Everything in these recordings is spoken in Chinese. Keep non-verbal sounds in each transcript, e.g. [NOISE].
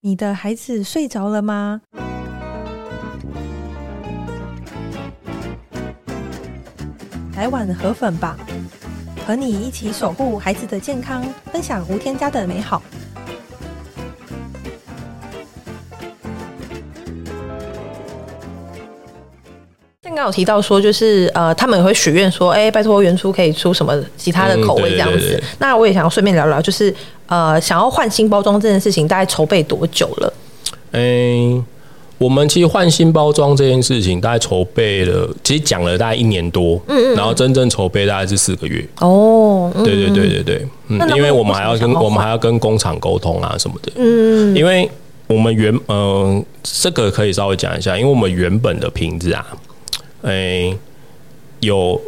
你的孩子睡着了吗？来碗河粉吧，和你一起守护孩子的健康，分享无添加的美好。刚刚有提到说，就是呃，他们也会许愿说，哎，拜托原初可以出什么其他的口味这样子。嗯、对对对对，那我也想要顺便聊聊，就是。呃，想要换新包装这件事情，大概筹备多久了？哎、欸，我们其实换新包装这件事情，大概筹备了，其实讲了大概一年多，嗯嗯，然后真正筹备大概是四个月。哦，对对对对对，嗯，因为我们还要跟我们还要跟工厂沟通啊什么的，嗯，因为我们原嗯、呃，这个可以稍微讲一下，因为我们原本的瓶子啊，诶、欸，有。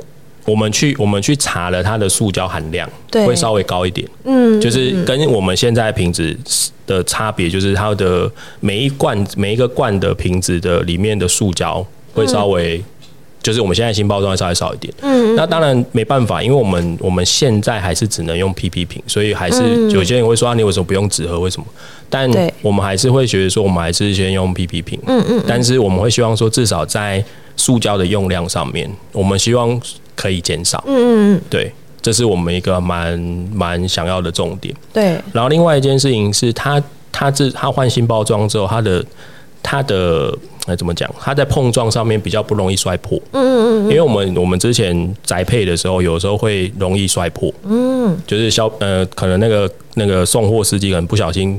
我们去我们去查了它的塑胶含量，对，会稍微高一点，嗯，就是跟我们现在瓶子的差别，就是它的每一罐每一个罐的瓶子的里面的塑胶会稍微，嗯、就是我们现在新包装会稍微少一点，嗯，那当然没办法，因为我们我们现在还是只能用 PP 瓶，所以还是有些人会说啊，你为什么不用纸盒？为什么？但我们还是会觉得说，我们还是先用 PP 瓶，嗯嗯，但是我们会希望说，至少在塑胶的用量上面，我们希望。可以减少，嗯嗯嗯，对，这是我们一个蛮蛮想要的重点。对，然后另外一件事情是，它它这它换新包装之后，它的它的呃怎么讲？它在碰撞上面比较不容易摔破。嗯嗯嗯，因为我们我们之前宅配的时候，有时候会容易摔破。嗯，就是消呃，可能那个那个送货司机可能不小心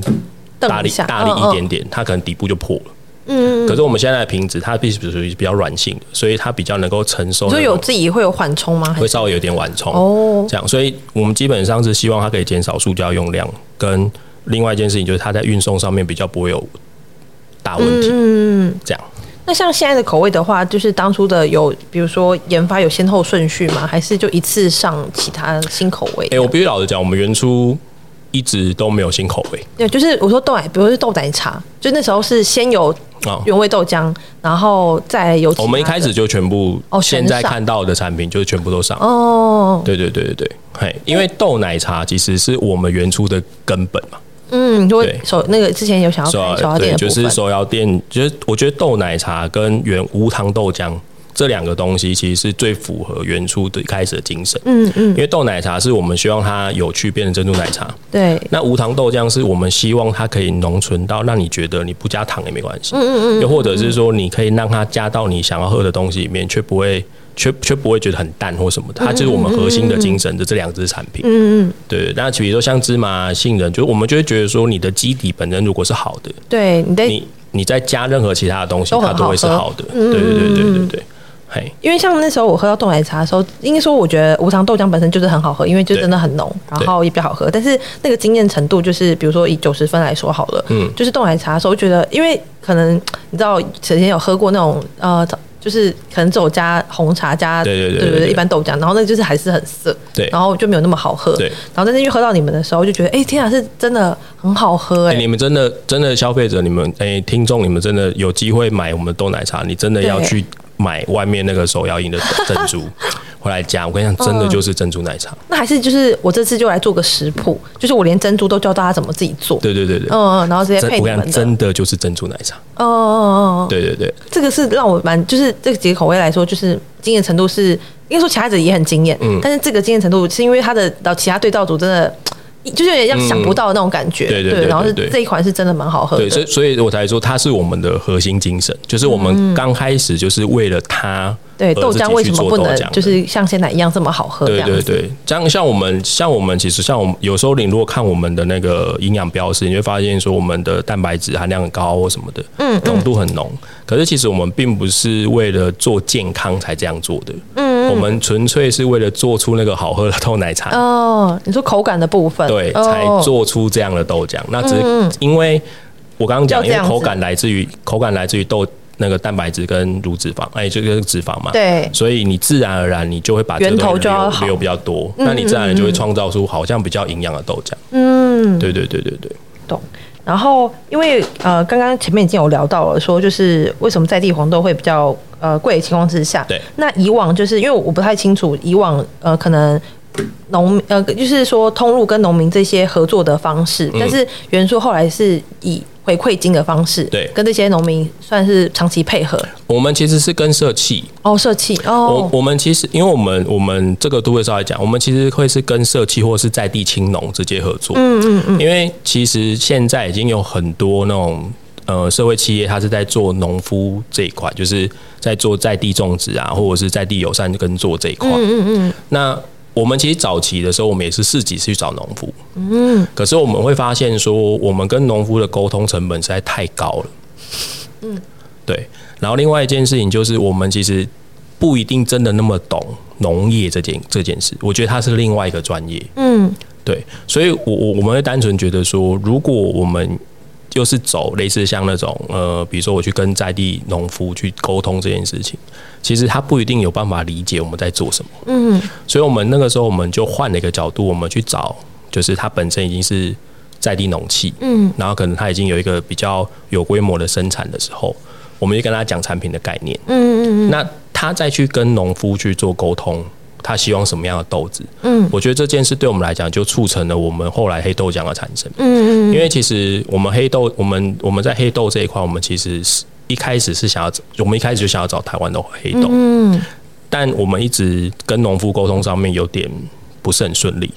大力大力一点点，它可能底部就破了。嗯，可是我们现在的瓶子它必须属于比较软性的，所以它比较能够承受。所以有自己会有缓冲吗？会稍微有点缓冲哦。这样，所以我们基本上是希望它可以减少塑胶用量，跟另外一件事情就是它在运送上面比较不会有大问题。嗯，这样。那像现在的口味的话，就是当初的有，比如说研发有先后顺序吗？还是就一次上其他新口味？哎，我必须老实讲，我们原初。一直都没有新口味。对，就是我说豆奶，比如说豆奶茶，就那时候是先有原味豆浆，然后再有。我们一开始就全部哦，现在看到的产品就是全部都上哦。对对对对对，嘿，因为豆奶茶其实是我们原初的根本嘛。嗯，对，手那个之前有想要手摇店，就是手摇店，就是我觉得豆奶茶跟原无糖豆浆。这两个东西其实是最符合原初的开始的精神。嗯嗯，因为豆奶茶是我们希望它有趣变成珍珠奶茶。对。那无糖豆浆是我们希望它可以浓醇到让你觉得你不加糖也没关系。嗯嗯嗯。又或者是说，你可以让它加到你想要喝的东西里面，却不会却却不会觉得很淡或什么的。它就是我们核心的精神的这两支产品。嗯嗯。对。那比如说像芝麻杏仁，就是我们就会觉得说，你的基底本身如果是好的，对你你你再加任何其他的东西，它都会是好的。对对对对对对。因为像那时候我喝到豆奶茶的时候，应该说我觉得无糖豆浆本身就是很好喝，因为就真的很浓，然后也比较好喝。但是那个惊艳程度，就是比如说以九十分来说好了，嗯，就是豆奶茶的时候，觉得因为可能你知道，以前有喝过那种呃，就是可能只有加红茶加对对对，对一般豆浆，然后那就是还是很涩，对，然后就没有那么好喝，对。然后但是因为喝到你们的时候，就觉得哎、欸，天啊，是真的很好喝哎、欸！你们真的真的消费者，你们哎、欸、听众，你们真的有机会买我们的豆奶茶，你真的要去。买外面那个手摇饮的珍珠 [LAUGHS] 回来加，我跟你讲，真的就是珍珠奶茶。那还是就是我这次就来做个食谱，就是我连珍珠都教大家怎么自己做。对对对对，嗯嗯，然后直接配你们的。真的就是珍珠奶茶。哦哦哦，对对对，这个是让我蛮，就是这个几个口味来说，就是惊艳程度是，应该说其他者也很惊艳，嗯，但是这个惊艳程度是因为它的到其他对照组真的。就是有点像想不到的那种感觉，嗯、对对对，对，然后是这一款是真的蛮好喝的，对，所以所以我才说它是我们的核心精神，就是我们刚开始就是为了它。对，豆浆为什么不能就是像鲜奶一样这么好喝？对对对，像像我们像我们其实像我们有时候你如果看我们的那个营养标识，你会发现说我们的蛋白质含量很高或什么的，嗯，浓度很浓。可是其实我们并不是为了做健康才这样做的，嗯，我们纯粹是为了做出那个好喝的豆奶茶。哦，你说口感的部分，对，才做出这样的豆浆。那只是因为我刚刚讲，因为口感来自于口感来自于豆。那个蛋白质跟乳脂肪，哎，这个脂肪嘛，对，所以你自然而然你就会把源头就要留比较多，那你自然就会创造出好像比较营养的豆浆。嗯，对对对对对，懂。然后因为呃，刚刚前面已经有聊到了，说就是为什么在地黄豆会比较呃贵的情况之下，对，那以往就是因为我不太清楚以往呃可能。农呃，就是说通路跟农民这些合作的方式，但是元初后来是以回馈金的方式，对，跟这些农民算是长期配合。我们其实是跟社企。哦，社企哦，我我们其实因为我们我们这个都会稍微讲，我们其实会是跟社企或是在地青农直接合作，嗯嗯嗯，因为其实现在已经有很多那种呃社会企业，它是在做农夫这一块，就是在做在地种植啊，或者是在地友善耕作这一块，嗯嗯嗯，那。我们其实早期的时候，我们也是自己去找农夫，嗯，可是我们会发现说，我们跟农夫的沟通成本实在太高了，嗯，对。然后另外一件事情就是，我们其实不一定真的那么懂农业这件这件事，我觉得它是另外一个专业，嗯，对。所以我我我们会单纯觉得说，如果我们就是走类似像那种呃，比如说我去跟在地农夫去沟通这件事情，其实他不一定有办法理解我们在做什么。嗯，所以我们那个时候我们就换了一个角度，我们去找，就是他本身已经是在地农企，嗯，然后可能他已经有一个比较有规模的生产的时候，我们就跟他讲产品的概念。嗯嗯嗯，那他再去跟农夫去做沟通。他希望什么样的豆子？嗯，我觉得这件事对我们来讲，就促成了我们后来黑豆浆的产生。嗯嗯，因为其实我们黑豆，我们我们在黑豆这一块，我们其实是一开始是想要，我们一开始就想要找台湾的黑豆。嗯，但我们一直跟农夫沟通上面有点不是很顺利。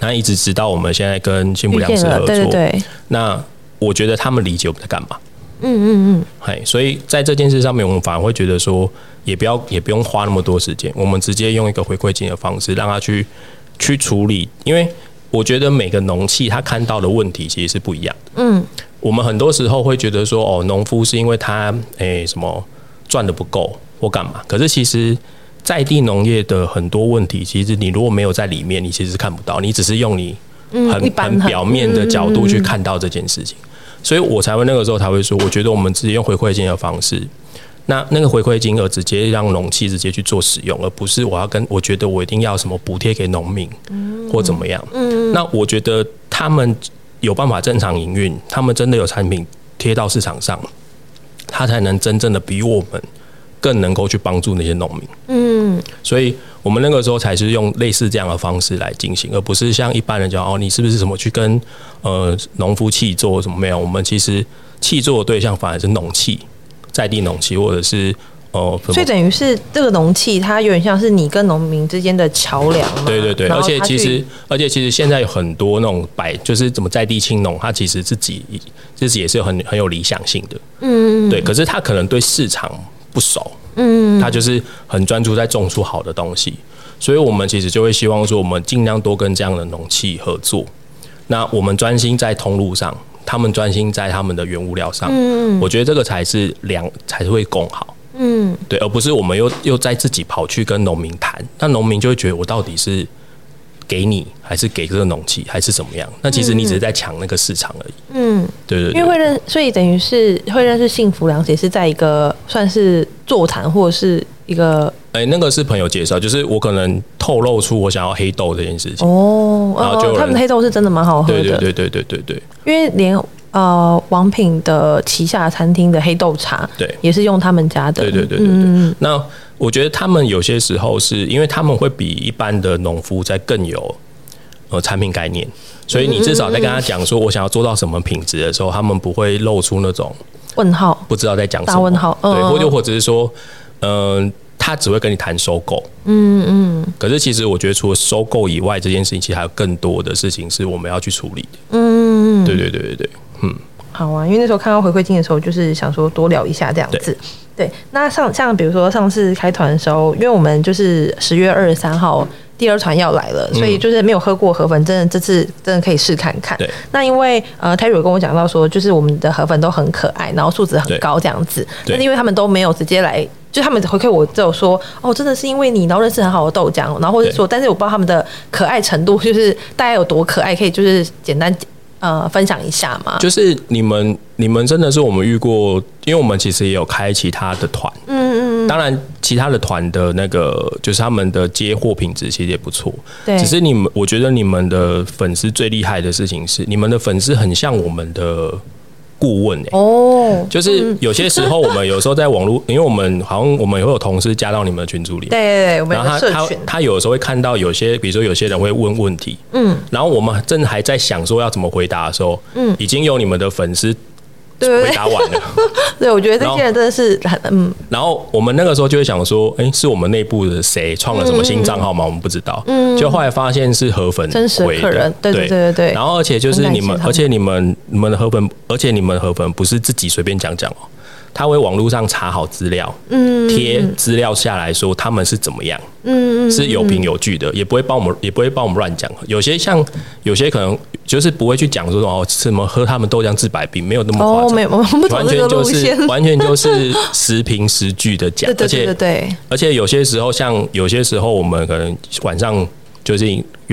那一直直到我们现在跟新埔粮食合作，对对对，那我觉得他们理解我们在干嘛。嗯嗯嗯，嘿，所以在这件事上面，我们反而会觉得说。也不要，也不用花那么多时间，我们直接用一个回馈金的方式，让他去去处理。因为我觉得每个农企他看到的问题其实是不一样的。嗯，我们很多时候会觉得说，哦，农夫是因为他诶、欸、什么赚的不够或干嘛。可是其实在地农业的很多问题，其实你如果没有在里面，你其实是看不到，你只是用你很很表面的角度去看到这件事情。所以我才会那个时候才会说，我觉得我们直接用回馈金的方式。那那个回馈金额直接让农企直接去做使用，而不是我要跟我觉得我一定要什么补贴给农民，嗯或怎么样。嗯那我觉得他们有办法正常营运，他们真的有产品贴到市场上，他才能真正的比我们更能够去帮助那些农民。嗯，所以我们那个时候才是用类似这样的方式来进行，而不是像一般人讲哦，你是不是什么去跟呃农夫契作什么没有？我们其实契作的对象反而是农契。在地农契，或者是哦，呃、所以等于是这个农契，它有点像是你跟农民之间的桥梁。对对对，而且其实，而且其实现在有很多那种摆，就是怎么在地青农，他其实自己自己也是很很有理想性的。嗯，对。可是他可能对市场不熟。嗯，他就是很专注在种出好的东西，所以我们其实就会希望说，我们尽量多跟这样的农企合作。那我们专心在通路上。他们专心在他们的原物料上，嗯，我觉得这个才是良，才是会共好，嗯，对，而不是我们又又在自己跑去跟农民谈，那农民就会觉得我到底是给你，还是给这个农企，还是怎么样？那其实你只是在抢那个市场而已，嗯，对对对，因为会认，所以等于是会认识幸福粮食，也是在一个算是座谈或者是一个。哎、欸，那个是朋友介绍，就是我可能透露出我想要黑豆这件事情。哦，然后就、哦、他们黑豆是真的蛮好喝的，对对对对对对对，因为连呃王品的旗下餐厅的黑豆茶，对，也是用他们家的，对对对对对。嗯、那我觉得他们有些时候是因为他们会比一般的农夫在更有呃产品概念，所以你至少在跟他讲说我想要做到什么品质的时候，他们不会露出那种问号，不知道在讲什么问号，对，或者或者是说嗯。呃他只会跟你谈收购，嗯嗯。可是其实我觉得，除了收购以外，这件事情其实还有更多的事情是我们要去处理的。嗯嗯。对对对对对，嗯。好啊，因为那时候看到回馈金的时候，就是想说多聊一下这样子。对，那上像比如说上次开团的时候，因为我们就是十月二十三号第二团要来了，所以就是没有喝过河粉，真的这次真的可以试看看。对。那因为呃泰瑞有跟我讲到说，就是我们的河粉都很可爱，然后素质很高这样子。对。但是因为他们都没有直接来。就他们回馈我，只有说哦，真的是因为你，然后认识很好的豆浆，然后或者说，但是我不知道他们的可爱程度，就是大概有多可爱，可以就是简单呃分享一下吗？就是你们，你们真的是我们遇过，因为我们其实也有开其他的团，嗯嗯，当然其他的团的那个就是他们的接货品质其实也不错，对，只是你们，我觉得你们的粉丝最厉害的事情是，你们的粉丝很像我们的顾问哎、欸。哦，就是有些时候我们有时候在网络，[LAUGHS] 因为我们好像我们也会有同事加到你们的群组里面，对对对，我们然后他他他有的时候会看到有些，比如说有些人会问问题，嗯，然后我们正还在想说要怎么回答的时候，嗯，已经有你们的粉丝。回答完了，[LAUGHS] 对，我觉得这些人真的是很嗯。然后我们那个时候就会想说，哎，是我们内部的谁创了什么新账号吗？我们不知道。嗯。就后来发现是河粉真实客人，对对对对。然后而且就是你们，而且你们你们的河粉，而且你们河粉不是自己随便讲讲哦，他会网络上查好资料，嗯，贴资料下来说他们是怎么样，嗯，是有凭有据的，也不会帮我们，也不会帮我们乱讲。有些像有些可能。就是不会去讲说哦，什么喝他们豆浆治百病，没有那么夸张，哦，没有，完全就是 [LAUGHS] 完全就是实凭实据的讲，对对对对，而且有些时候像有些时候我们可能晚上就是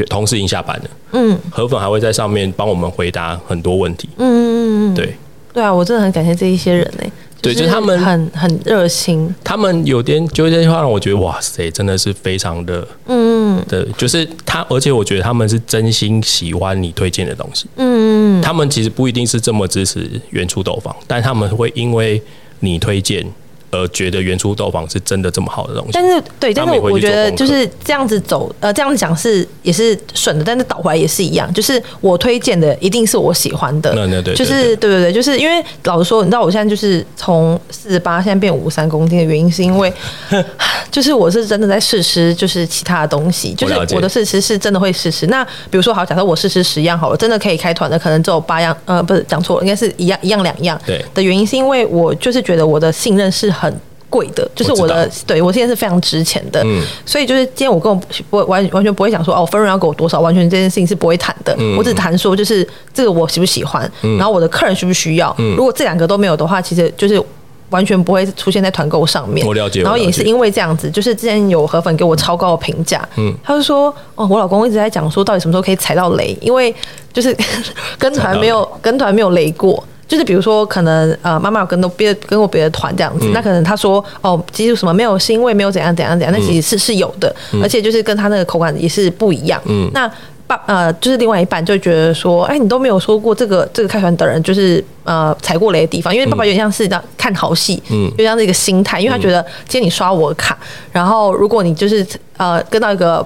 同事已经下班了，嗯，河粉还会在上面帮我们回答很多问题，嗯嗯嗯，对。对啊，我真的很感谢这一些人呢。对，就是他们很很热心，他们有点就这句话让我觉得哇塞，真的是非常的，嗯，对，就是他，而且我觉得他们是真心喜欢你推荐的东西，嗯，他们其实不一定是这么支持原初豆坊，但他们会因为你推荐。呃，觉得原初豆坊是真的这么好的东西，但是对，但是我觉得就是这样子走，呃，这样子讲是也是顺的，但是倒回来也是一样，就是我推荐的一定是我喜欢的，对对对，就是对对对，就是因为老实说，你知道我现在就是从四十八现在变五十三公斤的原因，是因为 [LAUGHS] 就是我是真的在试吃，就是其他的东西，就是我的试吃是真的会试吃。那比如说好，假设我试吃十样好了，真的可以开团的，可能只有八样，呃，不是讲错了，应该是一样一样两样。对的原因是因为我就是觉得我的信任是。很贵的，就是我的，我对我现在是非常值钱的，嗯，所以就是今天我跟我不完完全不会想说哦，分润要给我多少，完全这件事情是不会谈的，嗯，我只谈说就是这个我喜不喜欢，嗯，然后我的客人需不需要，嗯，如果这两个都没有的话，其实就是完全不会出现在团购上面。我了解，然后也是因为这样子，就是之前有河粉给我超高的评价，嗯，他就说哦，我老公一直在讲说到底什么时候可以踩到雷，因为就是 [LAUGHS] 跟团没有跟团没有雷过。就是比如说，可能呃，妈妈有跟到别跟过别的团这样子，嗯、那可能他说哦，其实什么没有腥味，没有怎样怎样怎样，那其实是是有的，嗯、而且就是跟他那个口感也是不一样。嗯，那爸呃，就是另外一半就觉得说，哎，你都没有说过这个这个开团的人就是呃踩过雷的地方，因为爸爸有点像是这样看好戏，嗯，就像这个心态，因为他觉得今天你刷我的卡，然后如果你就是呃跟到一个。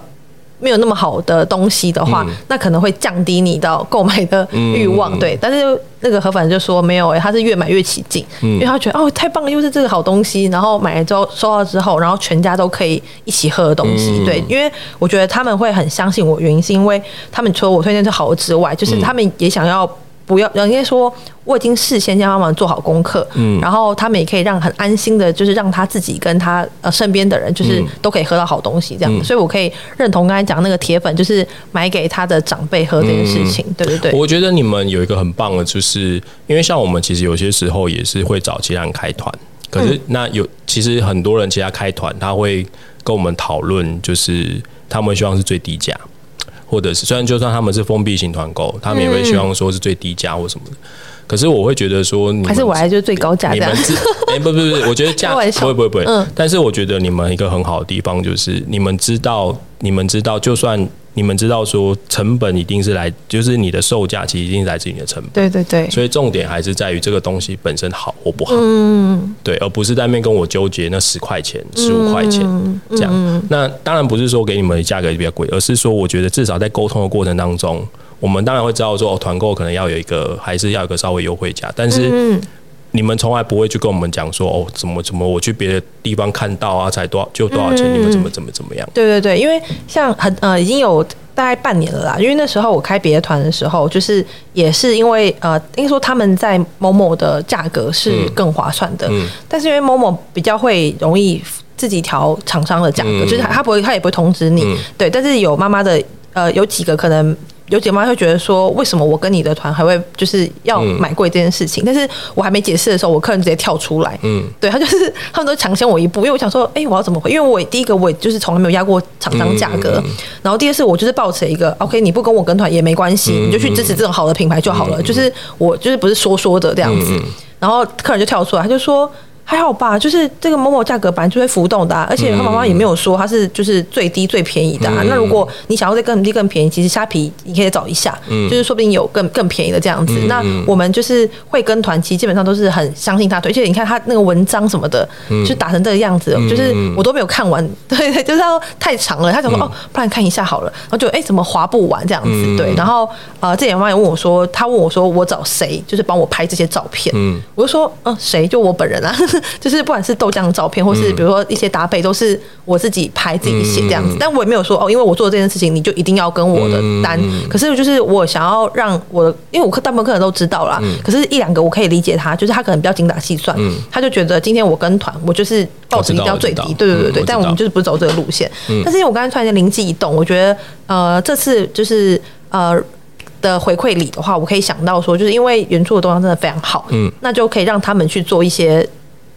没有那么好的东西的话，嗯、那可能会降低你的购买的欲望，嗯、对。但是那个河粉就说没有哎、欸，他是越买越起劲，嗯、因为他觉得哦太棒了，又是这个好东西，然后买了之后收到之后，然后全家都可以一起喝的东西，嗯、对。因为我觉得他们会很相信我，原因是因为他们除了我推荐是好的之外，就是他们也想要。不要，人家说我已经事先帮忙做好功课，嗯，然后他们也可以让很安心的，就是让他自己跟他呃身边的人，就是都可以喝到好东西这样，嗯、所以我可以认同刚才讲那个铁粉，就是买给他的长辈喝这件事情，嗯、对对对。我觉得你们有一个很棒的，就是因为像我们其实有些时候也是会找其他人开团，可是那有其实很多人其他开团他会跟我们讨论，就是他们希望是最低价。或者是虽然就算他们是封闭型团购，他们也会希望说是最低价或什么的。可是我会觉得说，还是我来就是最高价。你们 [LAUGHS] 哎，不不不，我觉得价不会不会不会。嗯。但是我觉得你们一个很好的地方就是，你们知道，你们知道，就算。你们知道说成本一定是来，就是你的售价其实一定是来自于你的成本。对对对。所以重点还是在于这个东西本身好或不好。嗯。对，而不是在那边跟我纠结那十块钱、十五块钱这样。那当然不是说给你们的价格比较贵，而是说我觉得至少在沟通的过程当中，我们当然会知道说哦，团购可能要有一个，还是要有一个稍微优惠价，但是。嗯你们从来不会去跟我们讲说哦，怎么怎么我去别的地方看到啊，才多少就多少钱，嗯、你们怎么怎么怎么样？对对对，因为像很呃已经有大概半年了啦，因为那时候我开别的团的时候，就是也是因为呃，应该说他们在某某的价格是更划算的，嗯、但是因为某某比较会容易自己调厂商的价格，嗯、就是他不会他也不会通知你，嗯、对，但是有妈妈的呃有几个可能。有姐妹会觉得说，为什么我跟你的团还会就是要买贵这件事情？嗯、但是我还没解释的时候，我客人直接跳出来，嗯，对他就是 [LAUGHS] 他们都抢先我一步，因为我想说，哎、欸，我要怎么回？因为我第一个我就是从来没有压过厂商价格，嗯嗯、然后第二是我就是抱持一个，OK，你不跟我跟团也没关系，嗯、你就去支持这种好的品牌就好了。嗯、就是我就是不是说说的这样子，嗯、然后客人就跳出来，他就说。还好吧，就是这个某某价格本来就会浮动的，啊，而且他妈妈也没有说它是就是最低最便宜的，啊。嗯、那如果你想要再更低更便宜，其实虾皮你可以找一下，嗯、就是说不定有更更便宜的这样子。嗯、那我们就是会跟团，其实基本上都是很相信他，而且你看他那个文章什么的，嗯、就打成这个样子，嗯、就是我都没有看完，对 [LAUGHS] 对，就是他太长了。他想说、嗯、哦，不然看一下好了，然后就哎怎么划不完这样子，嗯、对。然后呃，这点妈妈也问我说，他问我说我找谁，就是帮我拍这些照片，嗯，我就说嗯谁，就我本人啊，[LAUGHS] 就是不管是。豆浆的照片，或是比如说一些搭配，都是我自己拍自己写这样子，但我也没有说哦，因为我做这件事情，你就一定要跟我的单。可是就是我想要让我的，因为我大部分客人都知道啦，可是一两个我可以理解他，就是他可能比较精打细算，他就觉得今天我跟团，我就是报纸一定要最低，对对对对，但我们就是不是走这个路线。但是因为我刚才突然间灵机一动，我觉得呃这次就是呃的回馈礼的话，我可以想到说，就是因为原初的豆浆真的非常好，嗯，那就可以让他们去做一些。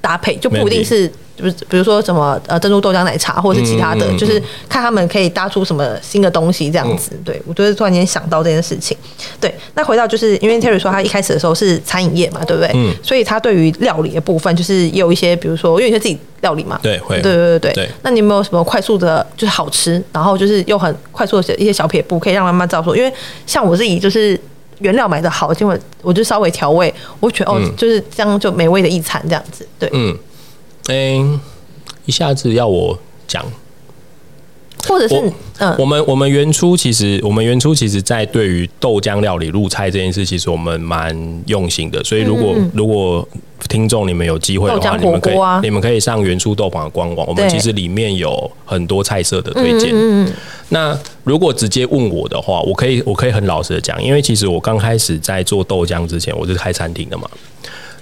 搭配就不一定是，就是比如说什么呃珍珠豆浆奶茶或者是其他的，就是看他们可以搭出什么新的东西这样子。对，我就是突然间想到这件事情。对，那回到就是因为 Terry 说他一开始的时候是餐饮业嘛，对不对？嗯。所以他对于料理的部分，就是也有一些，比如说因为你是自己料理嘛，对，会，对对对对。那你有没有什么快速的，就是好吃，然后就是又很快速的一些小撇步，可以让妈妈知道说，因为像我自己就是。原料买的好，结果我就稍微调味，我觉得哦，就是这样就美味的一餐这样子，对。嗯，欸，一下子要我讲。或者是我嗯，我们我们原初其实我们原初其实，在对于豆浆料理入菜这件事，其实我们蛮用心的。所以如果如果听众你们有机会的话，啊、你们可以你们可以上原初豆坊的官网，我们其实里面有很多菜色的推荐。嗯那如果直接问我的话，我可以我可以很老实的讲，因为其实我刚开始在做豆浆之前，我是开餐厅的嘛。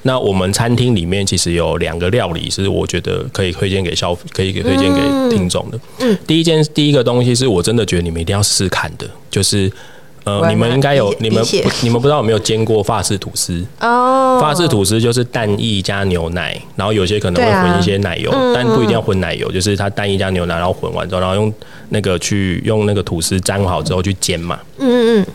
那我们餐厅里面其实有两个料理是我觉得可以推荐给消可以给推荐给听众的。嗯，第一件第一个东西是我真的觉得你们一定要试试看的，就是呃，你们应该有你们你们不知道有没有煎过法式吐司哦？法式吐司就是蛋液加牛奶，然后有些可能会混一些奶油，但不一定要混奶油，就是它蛋液加牛奶，然后混完之后，然后用那个去用那个吐司粘好之后去煎嘛。嗯嗯嗯。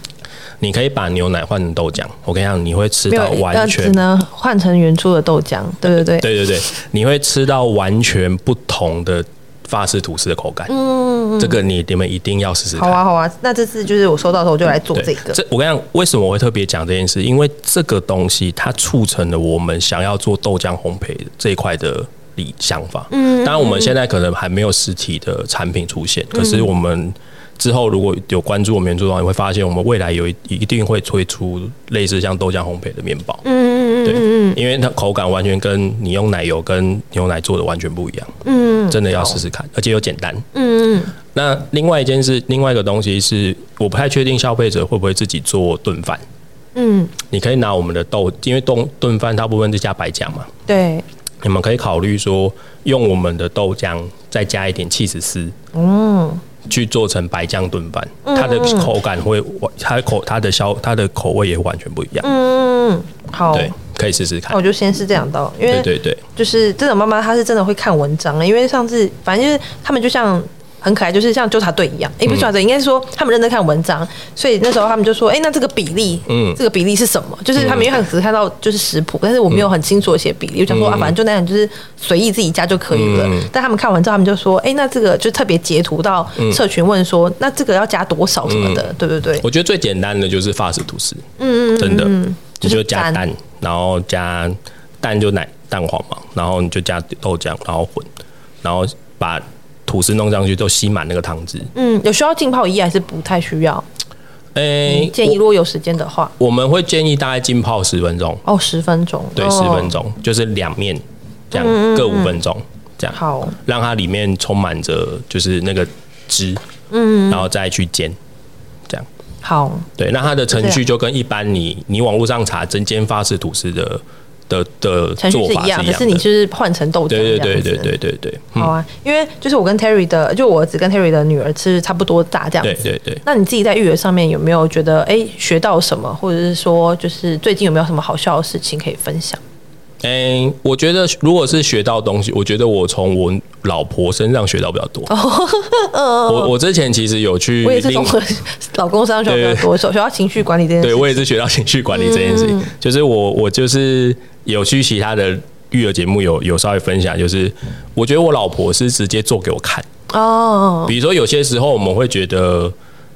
你可以把牛奶换成豆浆，我跟你讲，你会吃到完全只能换成原初的豆浆，对对对，对对对，你会吃到完全不同的法式吐司的口感。嗯，这个你你们一定要试试看。好啊好啊，那这次就是我收到的时候我就来做这个。这我跟你讲，为什么我会特别讲这件事？因为这个东西它促成了我们想要做豆浆烘焙这一块的理想法。嗯，当然我们现在可能还没有实体的产品出现，可是我们。之后如果有关注我们原著的话，你会发现我们未来有一一定会推出类似像豆浆烘焙的面包。嗯嗯嗯，对，因为它口感完全跟你用奶油跟牛奶做的完全不一样。嗯，真的要试试看，而且又简单。嗯嗯。那另外一件事，另外一个东西是，我不太确定消费者会不会自己做炖饭。嗯，你可以拿我们的豆，因为炖炖饭大部分是加白酱嘛。对。你们可以考虑说，用我们的豆浆再加一点起司丝。嗯。去做成白酱炖饭，它的口感会，它的口它的消它的口味也完全不一样。嗯，好，对，可以试试看。那我就先试这两道，因为对对对，就是这种妈妈她是真的会看文章，因为上次反正就是他们就像。很可爱，就是像纠察队一样。哎、欸，不是纠察队，应该是说他们认真看文章，所以那时候他们就说：“哎、欸，那这个比例，嗯，这个比例是什么？”就是他们因为只是看到就是食谱，但是我没有很清楚的写比例，我想说啊，反正就那样，就是随意自己加就可以了。但他们看完之后，他们就说：“哎、欸，那这个就特别截图到社群问说，那这个要加多少什么的，对不对？”我觉得最简单的就是法式吐司，嗯嗯，真的，你就加蛋，然后加蛋就奶蛋黄嘛，然后你就加豆浆，然后混，然后把。吐司弄上去都吸满那个汤汁。嗯，有需要浸泡一夜还是不太需要？诶、建议如果有时间的话，我们会建议大概浸泡十分钟。哦，十分钟，对，十、哦、分钟就是两面这样，嗯、各五分钟这样。好，让它里面充满着就是那个汁，嗯，然后再去煎，这样。好，对，那它的程序就跟一般你你网络上查蒸煎法式吐司的。的的程序是一样，可是你就是换成豆浆，对对对对对对对。好啊，因为就是我跟 Terry 的，就我儿子跟 Terry 的女儿吃差不多大这样子。对对对。那你自己在育儿上面有没有觉得哎学到什么，或者是说就是最近有没有什么好笑的事情可以分享？哎、欸，我觉得如果是学到东西，我觉得我从我老婆身上学到比较多。哦、我我之前其实有去，我也是从老公身上学到比较多，学到情绪管理这件事。对，我也是学到情绪管理这件事情。嗯、就是我我就是有去其他的育儿节目有有稍微分享，就是我觉得我老婆是直接做给我看哦。比如说有些时候我们会觉得，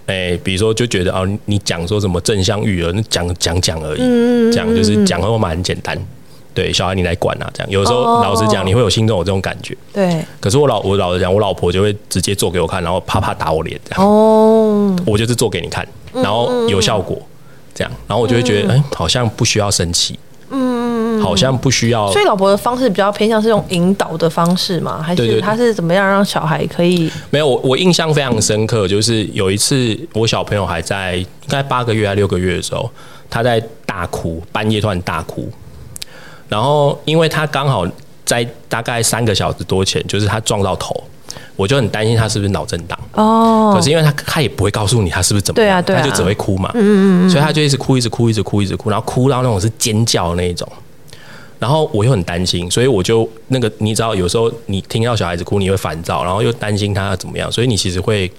哎、欸，比如说就觉得哦，你讲说什么正向育儿，那讲讲讲而已，讲、嗯、就是讲话嘛很简单。对，小孩你来管啊，这样有时候老实讲，你会有心中有这种感觉。对。可是我老我老实讲，我老婆就会直接做给我看，然后啪啪打我脸这样。哦。我就是做给你看，然后有效果，这样，然后我就会觉得，哎，好像不需要生气。嗯，好像不需要。所以老婆的方式比较偏向是用引导的方式吗？还是他是怎么样让小孩可以？没有，我我印象非常深刻，就是有一次我小朋友还在应该八个月还六个月的时候，他在大哭，半夜突然大哭。然后，因为他刚好在大概三个小时多前，就是他撞到头，我就很担心他是不是脑震荡。哦。可是因为他他也不会告诉你他是不是怎么样，对啊，对啊，他就只会哭嘛。嗯嗯嗯。所以他就一直哭，一直哭，一直哭，一直哭，然后哭到那种是尖叫的那一种。然后我又很担心，所以我就那个你知道，有时候你听到小孩子哭，你会烦躁，然后又担心他怎么样，所以你其实会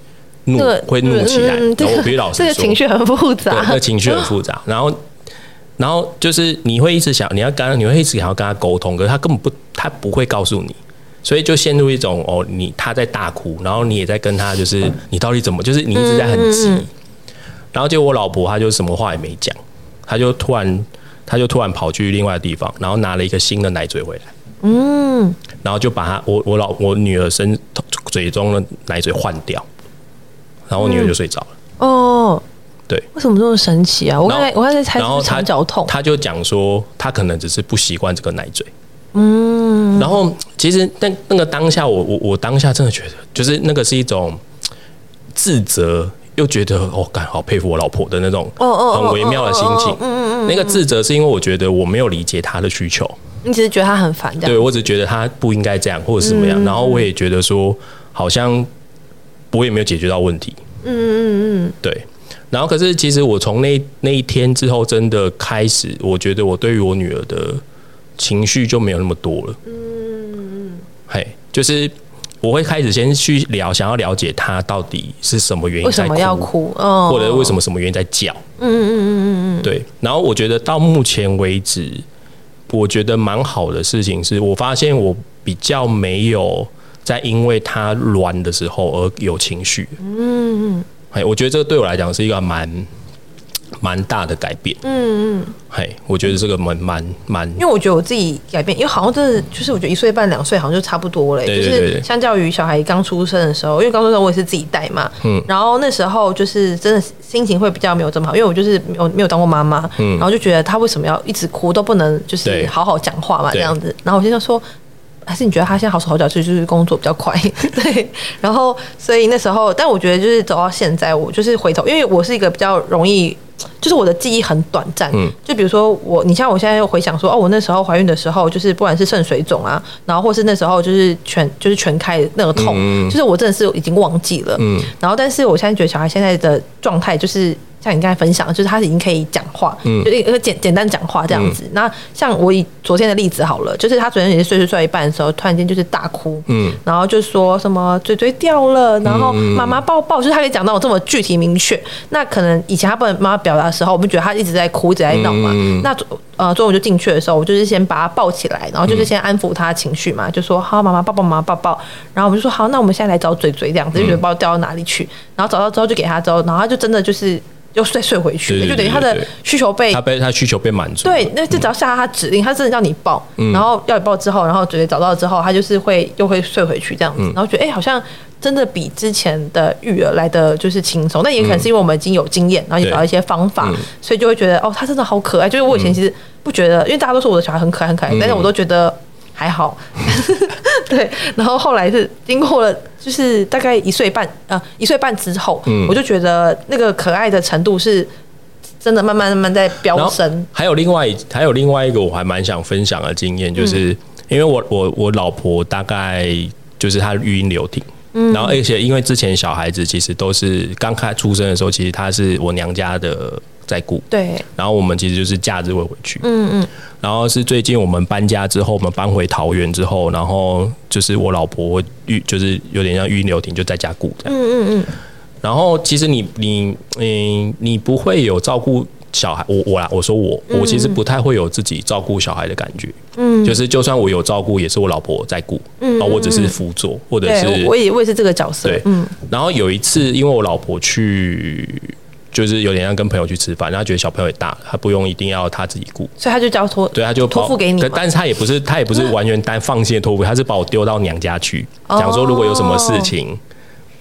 怒，会怒起来。然后我必须老实说，这个情绪很复杂，对，那个情绪很复杂。然后。然后就是你会一直想，你要跟，你会一直想要跟他沟通，可是他根本不，他不会告诉你，所以就陷入一种哦，你他在大哭，然后你也在跟他，就是你到底怎么，就是你一直在很急。然后结果我老婆她就什么话也没讲，她就突然，她就突然跑去另外的地方，然后拿了一个新的奶嘴回来，嗯，然后就把她我我老我女儿身嘴中的奶嘴换掉，然后我女儿就睡着了。哦。对，为什么这么神奇啊？我刚才我刚才猜是，肠绞痛。他就讲说，他可能只是不习惯这个奶嘴。嗯，然后其实那那个当下我，我我我当下真的觉得，就是那个是一种自责，又觉得哦，感好佩服我老婆的那种很微妙的心情。嗯嗯嗯。那个自责是因为我觉得我没有理解他的需求。你只是觉得他很烦，对，我只觉得他不应该这样，或者是怎么样。然后我也觉得说，好像我也没有解决到问题。嗯嗯嗯。对。然后，可是其实我从那那一天之后，真的开始，我觉得我对于我女儿的情绪就没有那么多了。嗯，嘿，就是我会开始先去聊，想要了解她到底是什么原因在哭，要哭，哦，或者为什么什么原因在叫。嗯嗯嗯嗯嗯，对。然后我觉得到目前为止，我觉得蛮好的事情是，我发现我比较没有在因为她乱的时候而有情绪。嗯嗯。哎，我觉得这个对我来讲是一个蛮蛮大的改变。嗯嗯，哎，我觉得这个蛮蛮蛮，因为我觉得我自己改变，因为好像真的就是我觉得一岁半两岁好像就差不多了。就是相较于小孩刚出生的时候，因为刚出生我也是自己带嘛。嗯。然后那时候就是真的心情会比较没有这么好，因为我就是没有没有当过妈妈。嗯。然后就觉得他为什么要一直哭都不能就是好好讲话嘛这样子。然后我现在说。还是你觉得他现在好手好脚，就是工作比较快，[LAUGHS] 对。然后，所以那时候，但我觉得就是走到现在，我就是回头，因为我是一个比较容易，就是我的记忆很短暂。嗯。就比如说我，你像我现在又回想说，哦，我那时候怀孕的时候，就是不管是肾水肿啊，然后或是那时候就是全就是全开那个痛，嗯、就是我真的是已经忘记了。嗯。然后，但是我现在觉得小孩现在的状态就是。像你刚才分享的，就是他已经可以讲话，嗯、就一个简简单讲话这样子。嗯、那像我以昨天的例子好了，就是他昨天也是睡睡睡一半的时候，突然间就是大哭，嗯，然后就说什么嘴嘴掉了，然后妈妈抱抱，就是他可以讲到这么具体明确。那可能以前他不能妈妈表达的时候，我们觉得他一直在哭，一直在闹嘛。嗯、那呃，中午就进去的时候，我就是先把他抱起来，然后就是先安抚他的情绪嘛，就说好，妈妈抱抱，妈妈抱抱。然后我们就说好，那我们现在来找嘴嘴这样子，就觉得不知道掉到哪里去。然后找到之后就给他之后，然后他就真的就是。又再睡回去，就等于他的需求被他被他需求被满足。对，那就只要下他指令，他真的叫你抱，然后要你抱之后，然后直接找到之后，他就是会又会睡回去这样子，然后觉得哎，好像真的比之前的育儿来的就是轻松。那也可能是因为我们已经有经验，然后也找到一些方法，所以就会觉得哦，他真的好可爱。就是我以前其实不觉得，因为大家都说我的小孩很可爱很可爱，但是我都觉得还好。[LAUGHS] 对，然后后来是经过了。就是大概一岁半，呃，一岁半之后，嗯，我就觉得那个可爱的程度是真的慢慢慢慢在飙升。还有另外还有另外一个我还蛮想分享的经验，就是因为我我我老婆大概就是她育婴流停，嗯，然后而且因为之前小孩子其实都是刚开出生的时候，其实她是我娘家的。在顾。对，然后我们其实就是假日会回去，嗯嗯，然后是最近我们搬家之后，我们搬回桃园之后，然后就是我老婆预，就是有点像育婴留停，就在家顾这样，嗯嗯嗯。然后其实你你嗯，你不会有照顾小孩，我我啦，我说我我其实不太会有自己照顾小孩的感觉，嗯，就是就算我有照顾，也是我老婆在顾，嗯，然后我只是辅佐，或者是我也我也是这个角色，对，嗯。然后有一次，因为我老婆去，就是有点像跟朋友去吃饭，然后他觉得小朋友也大了，他不用一定要他自己顾，所以他就交托，对，他就托付给你，但是他也不是他也不是完全单放心的托付，他是把我丢到娘家去，讲说如果有什么事情。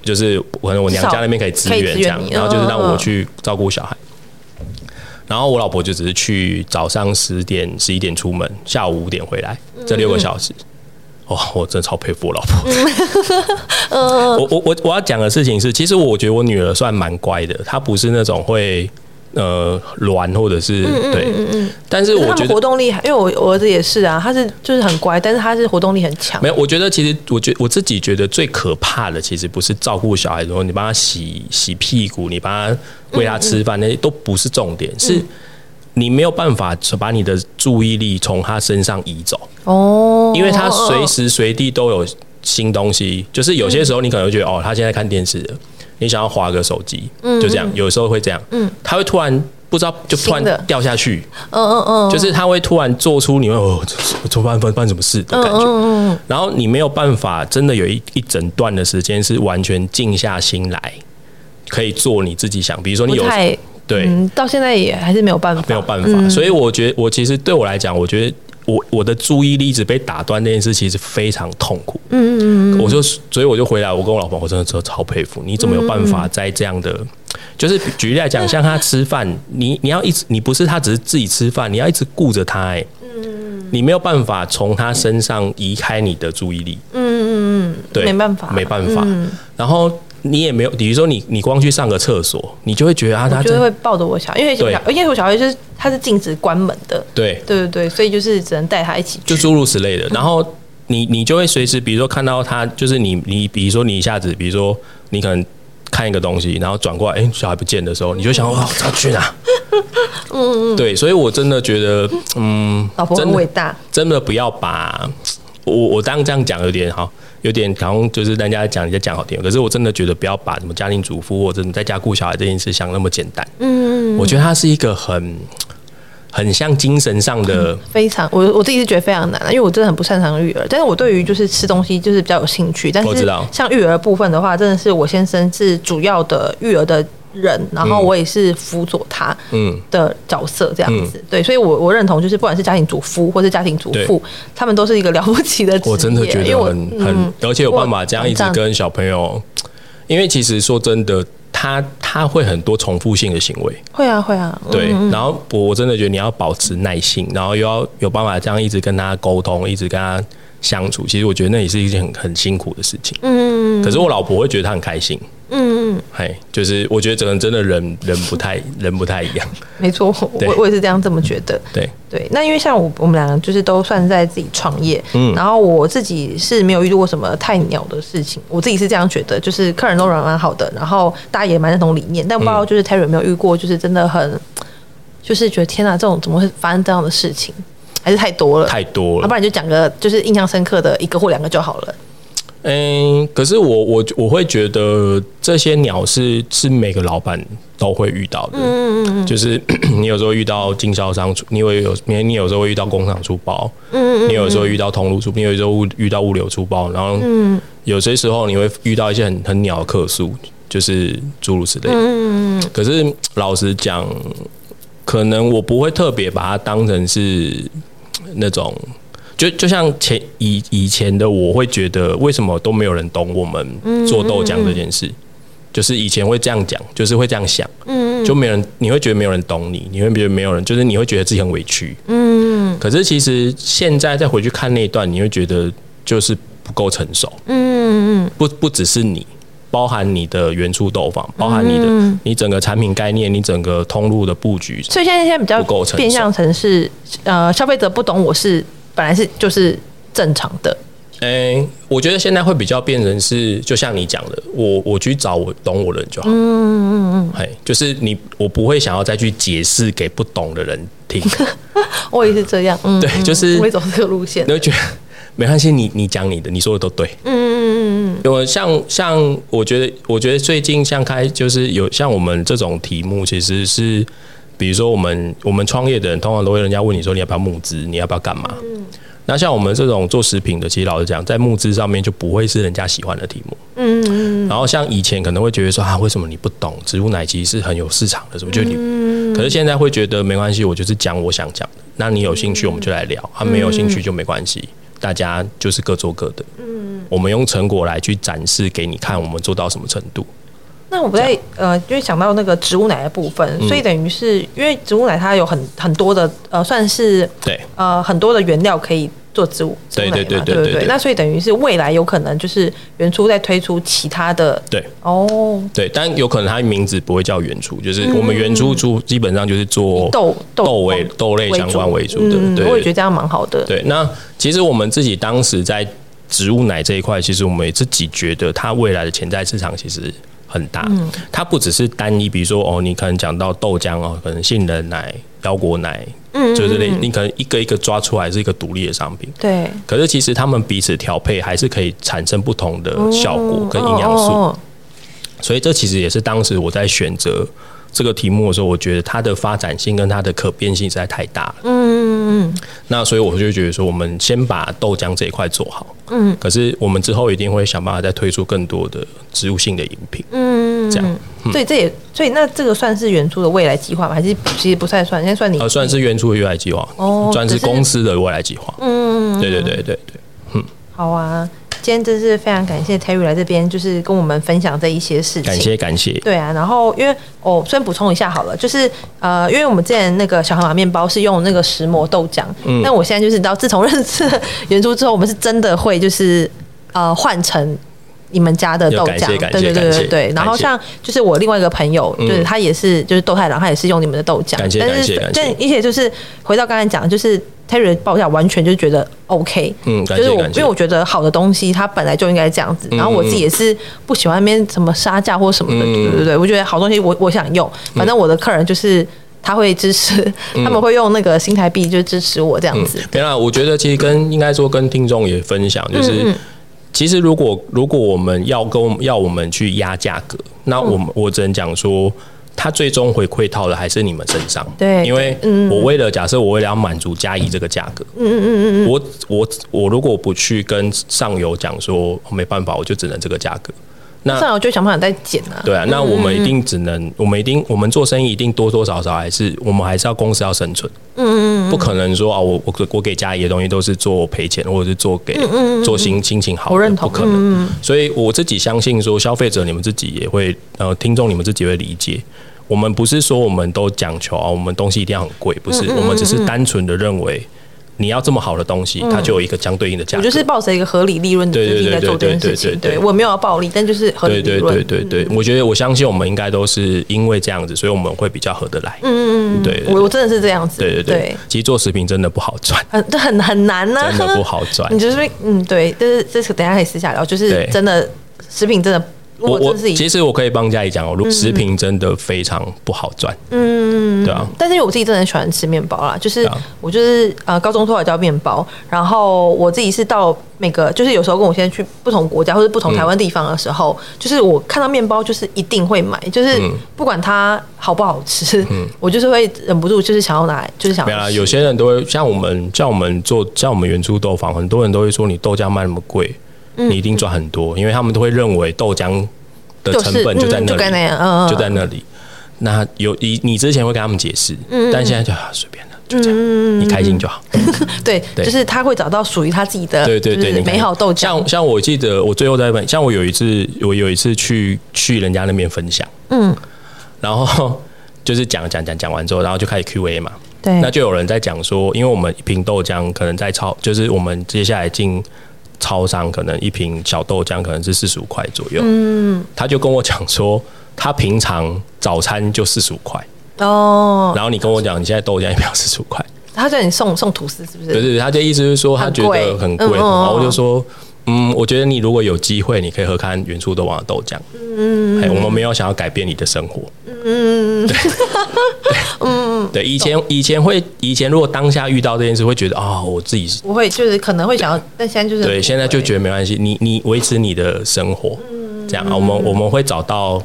就是可能我娘家那边可以支援这样，然后就是让我去照顾小孩，然后我老婆就只是去早上十点十一点出门，下午五点回来，这六个小时，哇，我真的超佩服我老婆。[LAUGHS] 我我我我要讲的事情是，其实我觉得我女儿算蛮乖的，她不是那种会。呃，软或者是对，嗯嗯嗯，但是我觉得活动力，因为我我儿子也是啊，他是就是很乖，但是他是活动力很强。没有，我觉得其实我觉我自己觉得最可怕的，其实不是照顾小孩然后，你帮他洗洗屁股，你帮他喂他吃饭，那些都不是重点，是你没有办法把你的注意力从他身上移走。哦，因为他随时随地都有新东西，就是有些时候你可能会觉得哦，他现在看电视了。你想要划个手机，就这样，有时候会这样，嗯，他会突然不知道，就突然掉下去，嗯嗯嗯，就是他会突然做出你会哦，怎么办？发生什么事的感觉，嗯嗯，然后你没有办法，真的有一一整段的时间是完全静下心来，可以做你自己想，比如说你有对，到现在也还是没有办法，没有办法，所以我觉得我其实对我来讲，我觉得。我我的注意力一直被打断，那件事其实非常痛苦。嗯嗯嗯，我就所以我就回来，我跟我老婆，我真的超超佩服你，怎么有办法在这样的，就是举例来讲，[LAUGHS] 像他吃饭，你你要一直，你不是他只是自己吃饭，你要一直顾着他，哎，嗯，你没有办法从他身上移开你的注意力。嗯嗯嗯，对，没办法，没办法。然后。你也没有，比如说你你光去上个厕所，你就会觉得啊，他就会抱着我小孩，因为小因为我小孩就是他是禁止关门的，对对对对，所以就是只能带他一起去，就诸如此类的。然后你你就会随时，比如说看到他，就是你你比如说你一下子，比如说你可能看一个东西，然后转过来，哎，小孩不见的时候，你就想哇，他去哪？[LAUGHS] 嗯嗯，对，所以我真的觉得，嗯，老婆很伟大，真的不要把我我当这样讲有点好。有点然后就是人家讲你在讲好听，可是我真的觉得不要把什么家庭主妇或者你在家顾小孩这件事想那么简单。嗯，我觉得它是一个很很像精神上的，[LAUGHS] 非常我我自己是觉得非常难，因为我真的很不擅长育儿，但是我对于就是吃东西就是比较有兴趣。但是像育儿部分的话，真的是我先生是主要的育儿的。人，然后我也是辅佐他的角色这样子，嗯、对，所以我我认同，就是不管是家庭主夫或是家庭主妇，他们都是一个了不起的职业。我真的觉得很很，嗯、而且有办法这样一直跟小朋友，因为其实说真的，他他会很多重复性的行为，会啊会啊，对。然后我我真的觉得你要保持耐心，然后又要有办法这样一直跟他沟通，一直跟他相处。其实我觉得那也是一件很很辛苦的事情。嗯，可是我老婆会觉得她很开心。嗯嗯，嘿，就是我觉得整个真的人人不太人不太一样，[LAUGHS] 没错，我我也是这样这么觉得。对。对，那因为像我我们两个就是都算在自己创业，嗯，然后我自己是没有遇到过什么太鸟的事情，我自己是这样觉得，就是客人都人蛮好的，然后大家也蛮认同理念，但不知道就是 Terry 有没有遇过，就是真的很，就是觉得天哪，这种怎么会发生这样的事情，还是太多了，太多了，要不然就讲个就是印象深刻的一个或两个就好了。嗯，可是我我我会觉得这些鸟是是每个老板都会遇到的，嗯嗯嗯，就是 [COUGHS] 你有时候遇到经销商出，你会有你你有时候会遇到工厂出包，嗯嗯，你有时候遇到通路出，你有时候遇到物流出包，然后有些时候你会遇到一些很很鸟的客诉，就是诸如此类。的，嗯嗯，可是老实讲，可能我不会特别把它当成是那种。就就像前以以前的我会觉得，为什么都没有人懂我们做豆浆这件事？就是以前会这样讲，就是会这样想，嗯就没人，你会觉得没有人懂你，你会觉得没有人，就是你会觉得自己很委屈。嗯，可是其实现在再回去看那一段，你会觉得就是不够成熟。嗯嗯，不不只是你，包含你的原初豆坊，包含你的你整个产品概念，你整个通路的布局，所以现在现在比较变相成是呃，消费者不懂我是。本来是就是正常的，哎、欸，我觉得现在会比较变成是，就像你讲的，我我去找我懂我的人就好，嗯嗯嗯，嘿，就是你，我不会想要再去解释给不懂的人听，[LAUGHS] 我也是这样，嗯，对，就是我会走这个路线，你会觉得没关系，你你讲你的，你说的都对，嗯嗯嗯嗯，因为像像我觉得，我觉得最近像开就是有像我们这种题目，其实是。比如说我们我们创业的人，通常都会人家问你说你要不要募资，你要不要干嘛？嗯。那像我们这种做食品的，其实老实讲，在募资上面就不会是人家喜欢的题目。嗯嗯。然后像以前可能会觉得说啊，为什么你不懂植物奶其实是很有市场的，什么就你。嗯。可是现在会觉得没关系，我就是讲我想讲的。那你有兴趣我们就来聊，他没有兴趣就没关系，大家就是各做各的。嗯。我们用成果来去展示给你看，我们做到什么程度。那我不在呃，因为想到那个植物奶的部分，嗯、所以等于是因为植物奶它有很很多的呃，算是对。呃很多的原料可以做植物植物奶嘛，对对对对那所以等于是未来有可能就是原初在推出其他的对。哦。对，但有可能它名字不会叫原初，就是我们原初初基本上就是做豆豆类豆类相关为主的，嗯、对，我也觉得这样蛮好的。对，那其实我们自己当时在植物奶这一块，其实我们也自己觉得它未来的潜在市场其实。很大，它不只是单一，比如说哦，你可能讲到豆浆哦，可能杏仁奶、腰果奶，嗯，就是类，你可能一个一个抓出来是一个独立的商品，对。可是其实他们彼此调配还是可以产生不同的效果跟营养素，所以这其实也是当时我在选择这个题目的时候，我觉得它的发展性跟它的可变性实在太大了，嗯。嗯，那所以我就觉得说，我们先把豆浆这一块做好。嗯，可是我们之后一定会想办法再推出更多的植物性的饮品。嗯，这样。所以这也，所以那这个算是原初的未来计划吗？还是其实不太算？现在算你？呃，算是原初的未来计划。哦，算是公司的未来计划。嗯，对对对对对。嗯，好啊。今天真是非常感谢 Terry 来这边，就是跟我们分享这一些事情。感谢感谢。对啊，然后因为我、哦、先补充一下好了，就是呃，因为我们之前那个小河马面包是用那个石磨豆浆，嗯，但我现在就是你知道，自从认识圆珠之后，我们是真的会就是呃换成你们家的豆浆，对对对对对。然后像就是我另外一个朋友，就是他也是就是豆太郎，他也是用你们的豆浆，感谢感谢感谢。但而且就是回到刚才讲，就是。Terry 报价完全就觉得 OK，嗯，就是我因为我觉得好的东西它本来就应该这样子，然后我自己也是不喜欢那边什么杀价或什么的，对对对，我觉得好东西我我想用，反正我的客人就是他会支持，他们会用那个新台币就支持我这样子。对啊，我觉得其实跟应该说跟听众也分享，就是其实如果如果我们要跟要我们去压价格，那我们我只能讲说。他最终回馈到的还是你们身上，对，因为我为了假设我为了要满足嘉怡这个价格，嗯嗯嗯嗯，我我我如果不去跟上游讲说没办法，我就只能这个价格。那算了，我就想办法再减啊。对啊，那我们一定只能，我们一定，我们做生意一定多多少少还是我们还是要公司要生存。嗯嗯嗯，不可能说啊，我我我给家里的东西都是做赔钱，或者是做给做心心情好，我认同，不可能。所以我自己相信说，消费者你们自己也会，呃，听众你们自己会理解。我们不是说我们都讲求啊，我们东西一定要很贵，不是，我们只是单纯的认为。你要这么好的东西，它就有一个相对应的价格。我就是抱着一个合理利润的心在做这件事情。对，我没有要暴利，但就是合理利润。对对对对对，我觉得我相信我们应该都是因为这样子，所以我们会比较合得来。嗯嗯嗯，对，我我真的是这样子。对对对，其实做食品真的不好赚，[LAUGHS] 很很很难呢，真的不好赚。[LAUGHS] 你就是嗯对，就是这是等下可以私下聊，就是真的食品真的。我我其实我可以帮家里讲哦，食品真的非常不好赚。嗯，对啊。但是因为我自己真的很喜欢吃面包啦，就是我就是呃高中偷来叫面包，然后我自己是到每个就是有时候跟我现在去不同国家或者不同台湾地方的时候，就是我看到面包就是一定会买，就是不管它好不好吃，[LAUGHS] 我就是会忍不住就是想要拿来，就是想。没有，有些人都会像我们像我们做像我们原初豆坊，很多人都会说你豆浆卖那么贵。你一定赚很多，因为他们都会认为豆浆的成本就在那里，就在那里。那有你，你之前会跟他们解释，但现在就随便了，就这样，你开心就好。[LAUGHS] 对，就是他会找到属于他自己的，对对对，美好豆浆。像像我记得，我最后在问，像我有一次，我有一次去去人家那边分享，嗯，然后就是讲讲讲讲完之后，然后就开始 Q&A 嘛，对，那就有人在讲说，因为我们一瓶豆浆可能在超，就是我们接下来进。超商可能一瓶小豆浆可能是四十五块左右，嗯，他就跟我讲说，他平常早餐就四十五块。哦，然后你跟我讲你现在豆浆一瓶四十五块，他叫你送送吐司是不是？对对，他的意思是说他觉得很贵，然后我就说，嗯，我觉得你如果有机会，你可以喝看元初豆坊的豆浆，嗯，我们没有想要改变你的生活，嗯，对，[LAUGHS] 嗯。对，以前以前会以前如果当下遇到这件事，会觉得啊、哦，我自己是不会，就是可能会想要，但现在就是对，现在就觉得没关系，你你维持你的生活，嗯、这样啊，我们我们会找到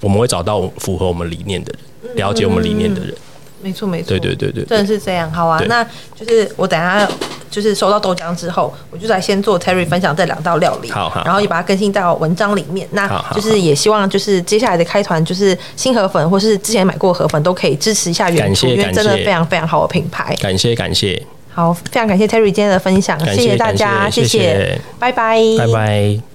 我们会找到符合我们理念的人，了解我们理念的人。没错，没错，对对对对，真的是这样。好啊，那就是我等下就是收到豆浆之后，我就来先做 Terry 分享这两道料理，好，好，然后也把它更新到文章里面。那就是也希望就是接下来的开团，就是新河粉或是之前买过河粉都可以支持一下原厨，因为真的非常非常好的品牌。感谢感谢，好，非常感谢 Terry 今天的分享，谢谢大家，谢谢，拜拜，拜拜。